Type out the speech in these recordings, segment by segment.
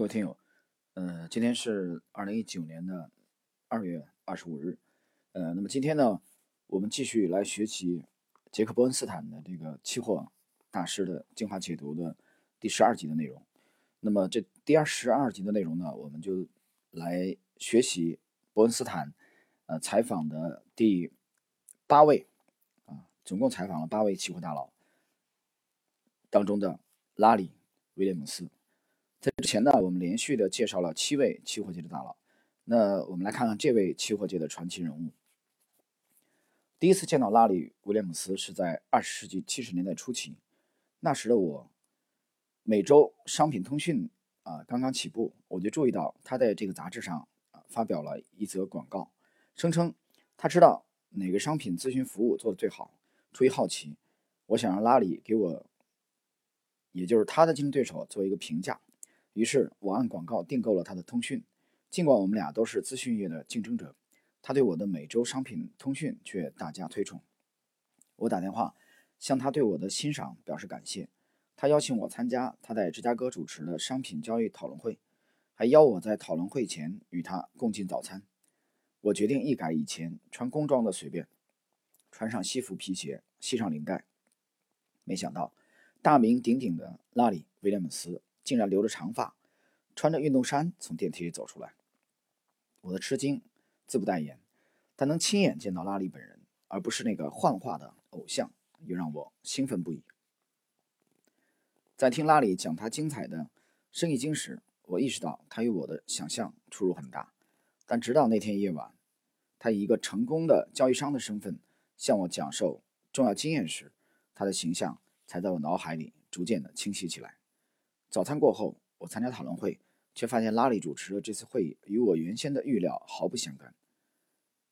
各位听友，呃，今天是二零一九年的二月二十五日，呃，那么今天呢，我们继续来学习杰克·伯恩斯坦的这个期货大师的精华解读的第十二集的内容。那么这第二十二集的内容呢，我们就来学习伯恩斯坦呃采访的第八位啊，总共采访了八位期货大佬当中的拉里·威廉姆斯。在之前呢，我们连续的介绍了七位期货界的大佬。那我们来看看这位期货界的传奇人物。第一次见到拉里·威廉姆斯是在二十世纪七十年代初期，那时的我，每周商品通讯啊刚刚起步，我就注意到他在这个杂志上啊发表了一则广告，声称他知道哪个商品咨询服务做的最好。出于好奇，我想让拉里给我，也就是他的竞争对手做一个评价。于是我按广告订购了他的通讯，尽管我们俩都是资讯业的竞争者，他对我的每周商品通讯却大加推崇。我打电话向他对我的欣赏表示感谢，他邀请我参加他在芝加哥主持的商品交易讨论会，还邀我在讨论会前与他共进早餐。我决定一改以前穿工装的随便，穿上西服皮鞋，系上领带。没想到，大名鼎鼎的拉里·威廉姆斯。竟然留着长发，穿着运动衫从电梯里走出来。我的吃惊自不代言，但能亲眼见到拉里本人，而不是那个幻化的偶像，又让我兴奋不已。在听拉里讲他精彩的生意经时，我意识到他与我的想象出入很大。但直到那天夜晚，他以一个成功的交易商的身份向我讲授重要经验时，他的形象才在我脑海里逐渐的清晰起来。早餐过后，我参加讨论会，却发现拉里主持的这次会议与我原先的预料毫不相干。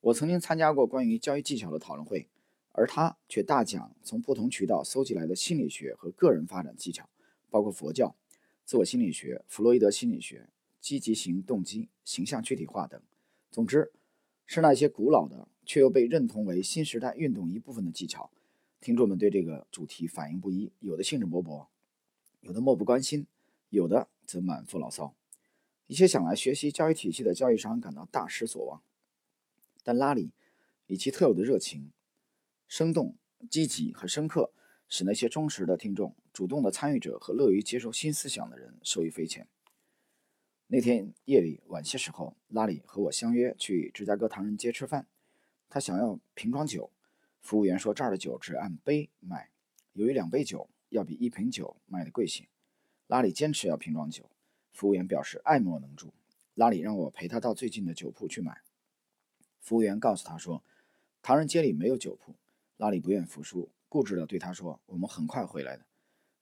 我曾经参加过关于交易技巧的讨论会，而他却大讲从不同渠道搜集来的心理学和个人发展技巧，包括佛教、自我心理学、弗洛伊德心理学、积极型动机、形象具体化等。总之，是那些古老的却又被认同为新时代运动一部分的技巧。听众们对这个主题反应不一，有的兴致勃勃。有的漠不关心，有的则满腹牢骚。一些想来学习交易体系的交易商感到大失所望。但拉里以其特有的热情、生动、积极和深刻，使那些忠实的听众、主动的参与者和乐于接受新思想的人受益匪浅。那天夜里晚些时候，拉里和我相约去芝加哥唐人街吃饭。他想要瓶装酒，服务员说这儿的酒只按杯卖，由于两杯酒。要比一瓶酒卖的贵些。拉里坚持要瓶装酒，服务员表示爱莫能助。拉里让我陪他到最近的酒铺去买。服务员告诉他说，唐人街里没有酒铺。拉里不愿服输，固执地对他说：“我们很快回来的。”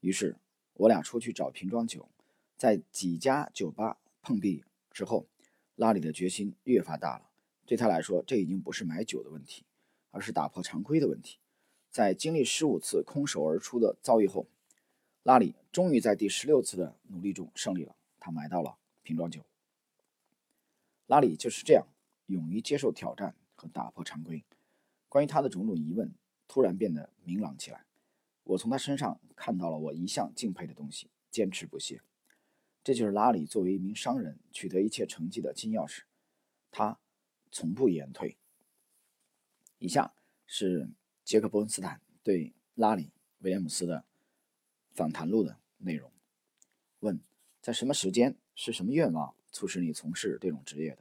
于是，我俩出去找瓶装酒，在几家酒吧碰壁之后，拉里的决心越发大了。对他来说，这已经不是买酒的问题，而是打破常规的问题。在经历十五次空手而出的遭遇后，拉里终于在第十六次的努力中胜利了。他买到了瓶装酒。拉里就是这样勇于接受挑战和打破常规。关于他的种种疑问突然变得明朗起来。我从他身上看到了我一向敬佩的东西：坚持不懈。这就是拉里作为一名商人取得一切成绩的金钥匙。他从不言退。以下是。杰克·伯恩斯坦对拉里·威廉姆斯的访谈录的内容。问：在什么时间、是什么愿望促使你从事这种职业的？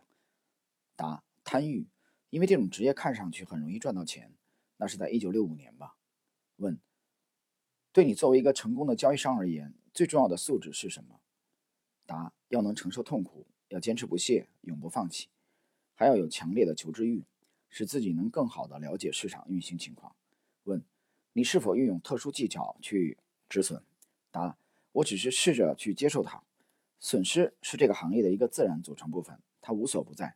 答：贪欲，因为这种职业看上去很容易赚到钱。那是在1965年吧？问：对你作为一个成功的交易商而言，最重要的素质是什么？答：要能承受痛苦，要坚持不懈，永不放弃，还要有强烈的求知欲。使自己能更好地了解市场运行情况。问：你是否运用特殊技巧去止损？答：我只是试着去接受它。损失是这个行业的一个自然组成部分，它无所不在，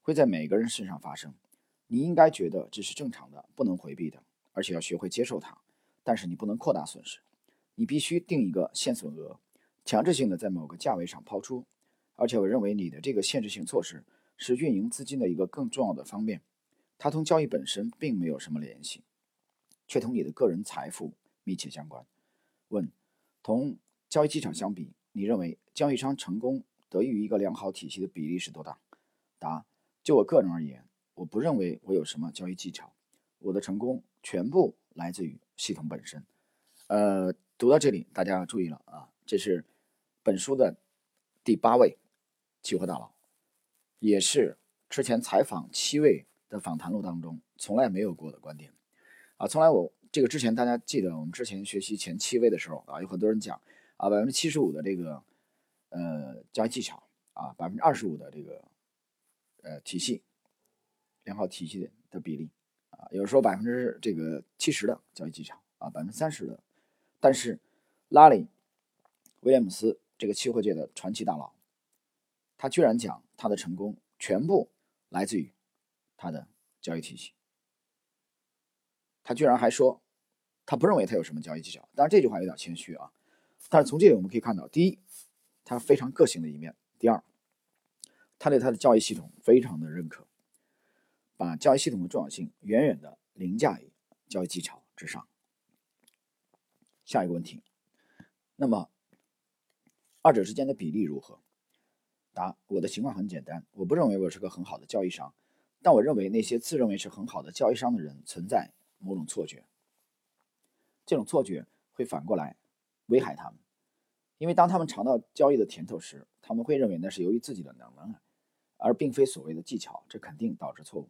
会在每个人身上发生。你应该觉得这是正常的，不能回避的，而且要学会接受它。但是你不能扩大损失，你必须定一个限损额，强制性的在某个价位上抛出。而且我认为你的这个限制性措施是运营资金的一个更重要的方面。它同交易本身并没有什么联系，却同你的个人财富密切相关。问：同交易技巧相比，你认为交易商成功得益于一个良好体系的比例是多大？答：就我个人而言，我不认为我有什么交易技巧，我的成功全部来自于系统本身。呃，读到这里，大家要注意了啊，这是本书的第八位期货大佬，也是之前采访七位的访谈录当中从来没有过的观点啊，从来我。这个之前大家记得，我们之前学习前七位的时候啊，有很多人讲啊，百分之七十五的这个呃交易技巧啊，百分之二十五的这个呃体系良好体系的比例啊，有时候百分之这个七十的交易技巧啊，百分之三十的，但是拉里威廉姆斯这个期货界的传奇大佬，他居然讲他的成功全部来自于他的交易体系。他居然还说，他不认为他有什么交易技巧。当然这句话有点谦虚啊。但是从这里我们可以看到，第一，他非常个性的一面；第二，他对他的交易系统非常的认可，把交易系统的重要性远远的凌驾于交易技巧之上。下一个问题，那么二者之间的比例如何？答：我的情况很简单，我不认为我是个很好的交易商，但我认为那些自认为是很好的交易商的人存在。某种错觉，这种错觉会反过来危害他们，因为当他们尝到交易的甜头时，他们会认为那是由于自己的能能而并非所谓的技巧，这肯定导致错误，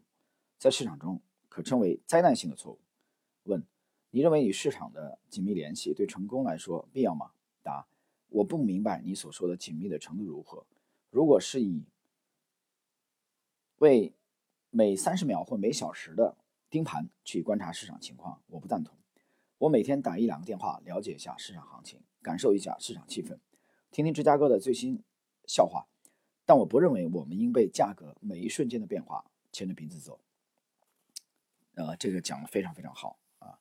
在市场中可称为灾难性的错误。问：你认为与市场的紧密联系对成功来说必要吗？答：我不明白你所说的紧密的程度如何。如果是以为每三十秒或每小时的。盯盘去观察市场情况，我不赞同。我每天打一两个电话，了解一下市场行情，感受一下市场气氛，听听芝加哥的最新笑话。但我不认为我们应被价格每一瞬间的变化牵着鼻子走。呃，这个讲的非常非常好啊！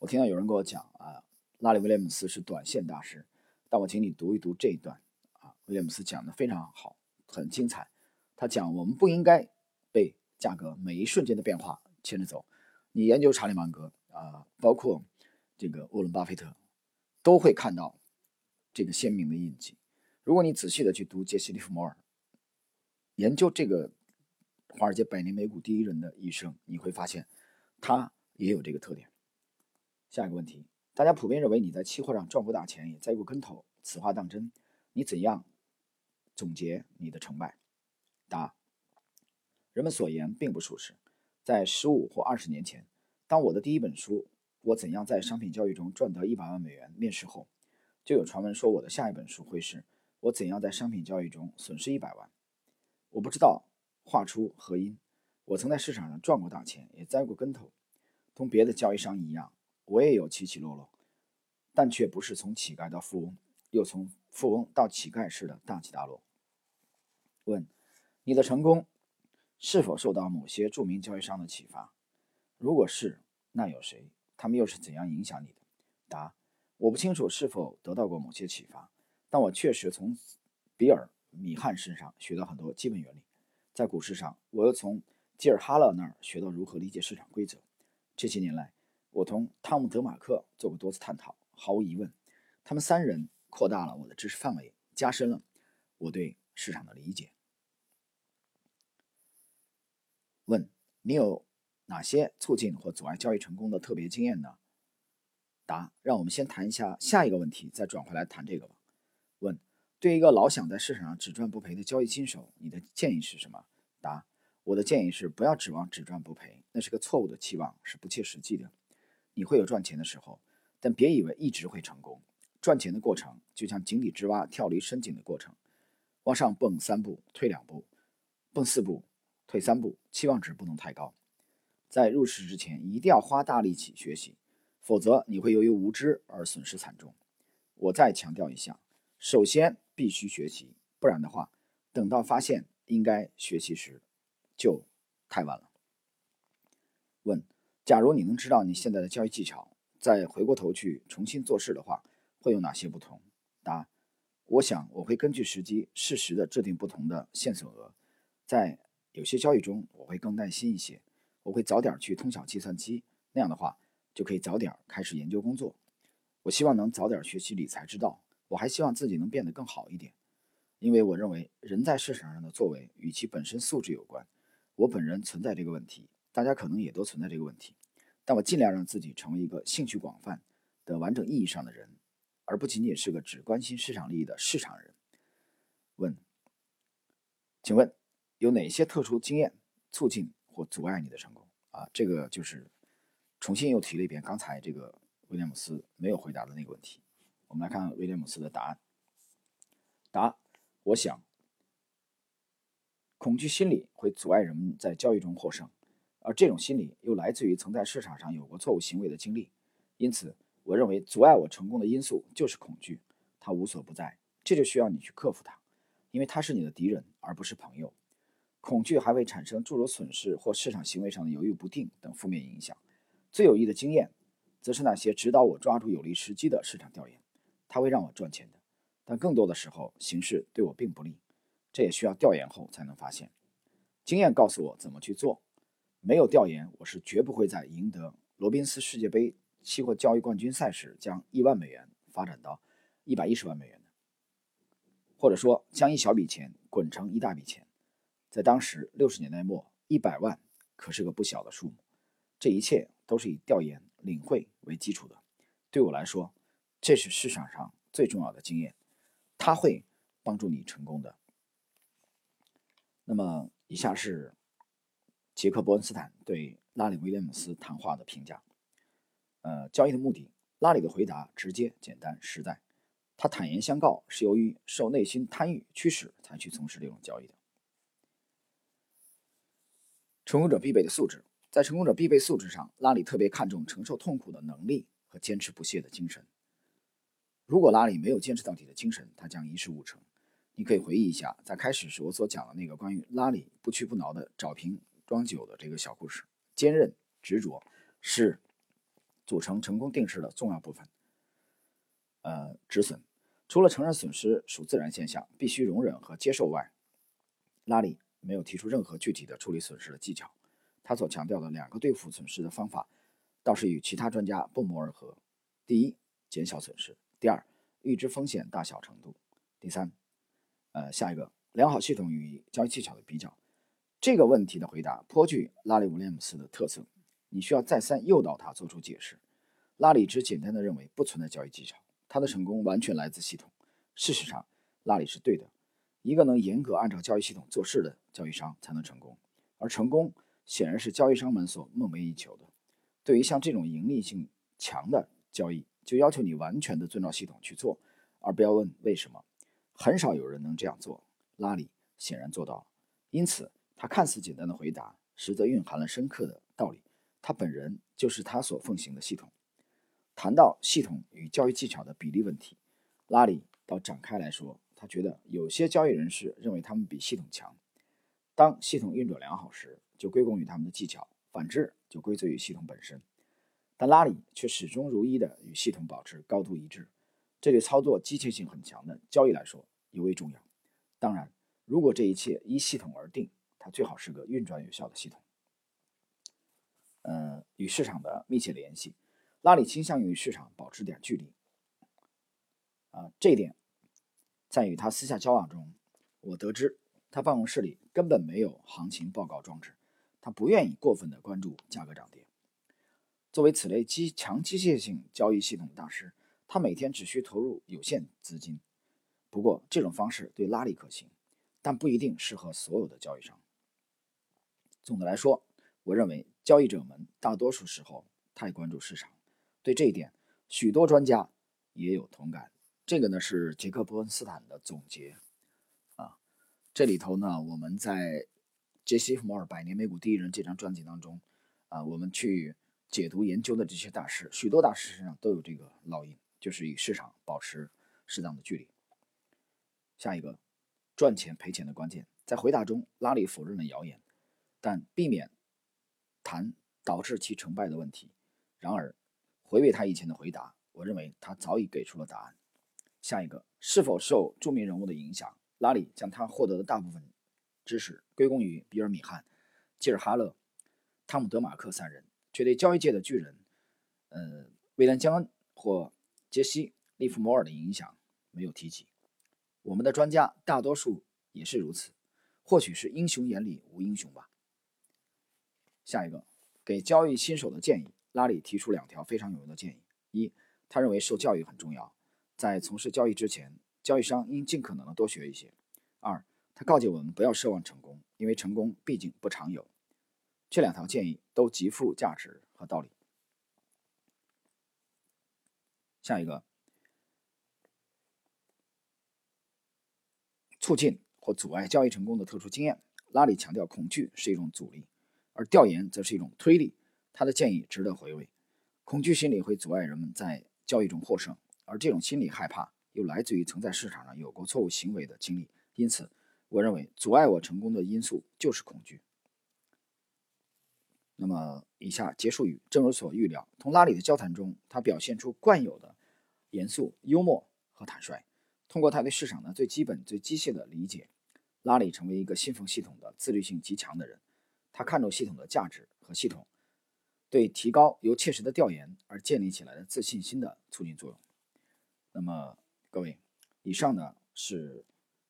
我听到有人跟我讲啊，拉里·威廉姆斯是短线大师，但我请你读一读这一段啊，威廉姆斯讲的非常好，很精彩。他讲我们不应该被价格每一瞬间的变化。牵着走，你研究查理芒格啊，包括这个沃伦巴菲特，都会看到这个鲜明的印记。如果你仔细的去读杰西利弗摩尔，研究这个华尔街百年美股第一人的一生，你会发现他也有这个特点。下一个问题，大家普遍认为你在期货上赚过大钱，也栽过跟头，此话当真？你怎样总结你的成败？答：人们所言并不属实。在十五或二十年前，当我的第一本书《我怎样在商品交易中赚得一百万美元》面世后，就有传闻说我的下一本书会是《我怎样在商品交易中损失一百万》。我不知道话出何因。我曾在市场上赚过大钱，也栽过跟头，同别的交易商一样，我也有起起落落，但却不是从乞丐到富翁，又从富翁到乞丐式的大起大落。问：你的成功？是否受到某些著名交易商的启发？如果是，那有谁？他们又是怎样影响你的？答：我不清楚是否得到过某些启发，但我确实从比尔·米汉身上学到很多基本原理。在股市上，我又从吉尔·哈勒那儿学到如何理解市场规则。这些年来，我同汤姆·德马克做过多次探讨。毫无疑问，他们三人扩大了我的知识范围，加深了我对市场的理解。问你有哪些促进或阻碍交易成功的特别经验呢？答：让我们先谈一下下一个问题，再转回来谈这个吧。问：对一个老想在市场上只赚不赔的交易新手，你的建议是什么？答：我的建议是不要指望只赚不赔，那是个错误的期望，是不切实际的。你会有赚钱的时候，但别以为一直会成功。赚钱的过程就像井底之蛙跳离深井的过程，往上蹦三步，退两步，蹦四步。退三步，期望值不能太高。在入市之前，一定要花大力气学习，否则你会由于无知而损失惨重。我再强调一下，首先必须学习，不然的话，等到发现应该学习时，就太晚了。问：假如你能知道你现在的交易技巧，再回过头去重新做事的话，会有哪些不同？答：我想我会根据时机适时的制定不同的线索额，在。有些交易中我会更耐心一些，我会早点去通晓计算机，那样的话就可以早点开始研究工作。我希望能早点学习理财之道，我还希望自己能变得更好一点。因为我认为人在市场上的作为与其本身素质有关。我本人存在这个问题，大家可能也都存在这个问题，但我尽量让自己成为一个兴趣广泛的完整意义上的人，而不仅仅是个只关心市场利益的市场人。问，请问有哪些特殊经验促进或阻碍你的成功？啊，这个就是重新又提了一遍刚才这个威廉姆斯没有回答的那个问题。我们来看威廉姆斯的答案。答：我想。恐惧心理会阻碍人们在交易中获胜，而这种心理又来自于曾在市场上有过错误行为的经历。因此，我认为阻碍我成功的因素就是恐惧，它无所不在。这就需要你去克服它，因为它是你的敌人而不是朋友。恐惧还会产生诸如损失或市场行为上的犹豫不定等负面影响。最有益的经验，则是那些指导我抓住有利时机的市场调研，它会让我赚钱的。但更多的时候，形势对我并不利。这也需要调研后才能发现。经验告诉我怎么去做，没有调研，我是绝不会在赢得罗宾斯世界杯期货交易冠军赛时将一万美元发展到一百一十万美元的，或者说将一小笔钱滚成一大笔钱。在当时六十年代末，一百万可是个不小的数目。这一切都是以调研、领会为基础的。对我来说，这是市场上最重要的经验，它会帮助你成功的。那么，以下是杰克·伯恩斯坦对拉里·威廉姆斯谈话的评价。呃，交易的目的，拉里的回答直接、简单、实在。他坦言相告，是由于受内心贪欲驱使才去从事这种交易的。成功者必备的素质，在成功者必备素质上，拉里特别看重承受痛苦的能力和坚持不懈的精神。如果拉里没有坚持到底的精神，他将一事无成。你可以回忆一下，在开始时我所讲的那个关于拉里不屈不挠的找瓶装酒的这个小故事。坚韧执着是组成成功定式的重要部分。呃，止损除了承认损失属自然现象，必须容忍和接受外，拉里没有提出任何具体的处理损失的技巧。他所强调的两个对付损失的方法，倒是与其他专家不谋而合：第一，减小损失；第二，预知风险大小程度；第三。呃，下一个良好系统与交易技巧的比较，这个问题的回答颇具拉里·威廉姆斯的特色。你需要再三诱导他做出解释。拉里只简单的认为不存在交易技巧，他的成功完全来自系统。事实上，拉里是对的。一个能严格按照交易系统做事的交易商才能成功，而成功显然是交易商们所梦寐以求的。对于像这种盈利性强的交易，就要求你完全的遵照系统去做，而不要问为什么。很少有人能这样做，拉里显然做到了。因此，他看似简单的回答，实则蕴含了深刻的道理。他本人就是他所奉行的系统。谈到系统与交易技巧的比例问题，拉里倒展开来说，他觉得有些交易人士认为他们比系统强。当系统运转良好时，就归功于他们的技巧；反之，就归罪于系统本身。但拉里却始终如一地与系统保持高度一致。这对操作机械性很强的交易来说尤为重要。当然，如果这一切依系统而定，它最好是个运转有效的系统。呃，与市场的密切联系，拉里倾向于与市场保持点距离。啊，这一点在与他私下交往中，我得知他办公室里根本没有行情报告装置，他不愿意过分的关注价格涨跌。作为此类机强机械性交易系统大师。他每天只需投入有限资金，不过这种方式对拉里可行，但不一定适合所有的交易商。总的来说，我认为交易者们大多数时候太关注市场，对这一点，许多专家也有同感。这个呢是杰克·伯恩斯坦的总结啊。这里头呢，我们在杰西·弗摩尔《百年美股第一人》这张专辑当中啊，我们去解读研究的这些大师，许多大师身上都有这个烙印。就是与市场保持适当的距离。下一个，赚钱赔钱的关键，在回答中，拉里否认了谣言，但避免谈导致其成败的问题。然而，回味他以前的回答，我认为他早已给出了答案。下一个，是否受著名人物的影响？拉里将他获得的大部分知识归功于比尔·米汉、吉尔·哈勒、汤姆·德马克三人，却对交易界的巨人，呃，威廉·江恩或杰西·利弗摩尔的影响没有提及。我们的专家大多数也是如此。或许是英雄眼里无英雄吧。下一个，给交易新手的建议，拉里提出两条非常有用的建议：一，他认为受教育很重要，在从事交易之前，交易商应尽可能的多学一些；二，他告诫我们不要奢望成功，因为成功毕竟不常有。这两条建议都极富价值和道理。下一个，促进或阻碍交易成功的特殊经验。拉里强调，恐惧是一种阻力，而调研则是一种推力。他的建议值得回味。恐惧心理会阻碍人们在交易中获胜，而这种心理害怕又来自于曾在市场上有过错误行为的经历。因此，我认为阻碍我成功的因素就是恐惧。那么，以下结束语，正如所预料，同拉里的交谈中，他表现出惯有的严肃、幽默和坦率。通过他对市场的最基本、最机械的理解，拉里成为一个信奉系统的、自律性极强的人。他看重系统的价值和系统对提高由切实的调研而建立起来的自信心的促进作用。那么，各位，以上呢是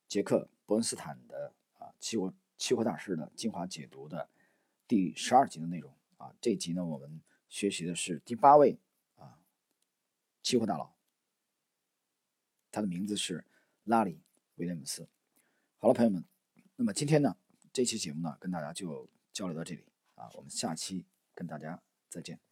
杰克·伯恩斯坦的啊期货期货大师的精华解读的。第十二集的内容啊，这一集呢，我们学习的是第八位啊，期货大佬，他的名字是拉里·威廉姆斯。好了，朋友们，那么今天呢，这期节目呢，跟大家就交流到这里啊，我们下期跟大家再见。